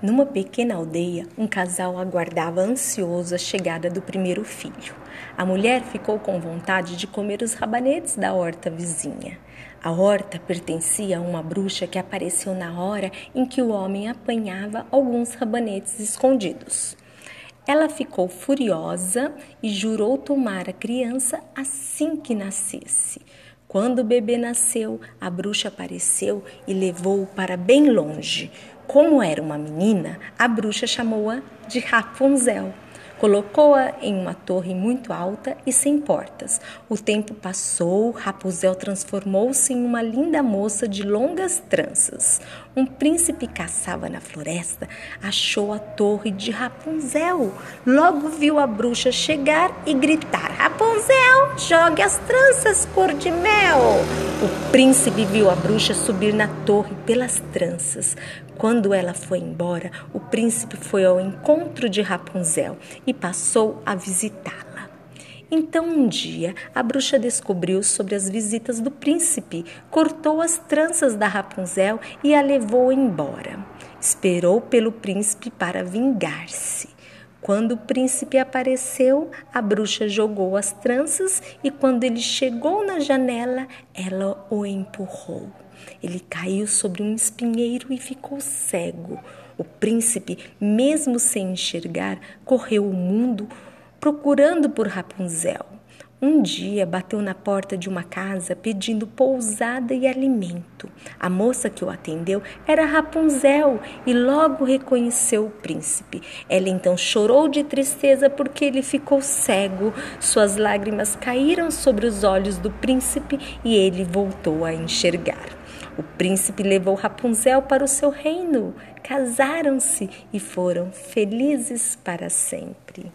Numa pequena aldeia, um casal aguardava ansioso a chegada do primeiro filho. A mulher ficou com vontade de comer os rabanetes da horta vizinha. A horta pertencia a uma bruxa que apareceu na hora em que o homem apanhava alguns rabanetes escondidos. Ela ficou furiosa e jurou tomar a criança assim que nascesse. Quando o bebê nasceu, a bruxa apareceu e levou-o para bem longe. Como era uma menina, a bruxa chamou-a de Rapunzel. Colocou-a em uma torre muito alta e sem portas. O tempo passou, Rapunzel transformou-se em uma linda moça de longas tranças. Um príncipe caçava na floresta, achou a torre de Rapunzel. Logo viu a bruxa chegar e gritar: Rapunzel, jogue as tranças cor de mel. O príncipe viu a bruxa subir na torre pelas tranças. Quando ela foi embora, o príncipe foi ao encontro de Rapunzel e passou a visitá-la. Então, um dia, a bruxa descobriu sobre as visitas do príncipe, cortou as tranças da Rapunzel e a levou embora. Esperou pelo príncipe para vingar-se. Quando o príncipe apareceu, a bruxa jogou as tranças e, quando ele chegou na janela, ela o empurrou. Ele caiu sobre um espinheiro e ficou cego. O príncipe, mesmo sem enxergar, correu o mundo procurando por Rapunzel. Um dia bateu na porta de uma casa pedindo pousada e alimento. A moça que o atendeu era Rapunzel e logo reconheceu o príncipe. Ela então chorou de tristeza porque ele ficou cego. Suas lágrimas caíram sobre os olhos do príncipe e ele voltou a enxergar. O príncipe levou Rapunzel para o seu reino, casaram-se e foram felizes para sempre.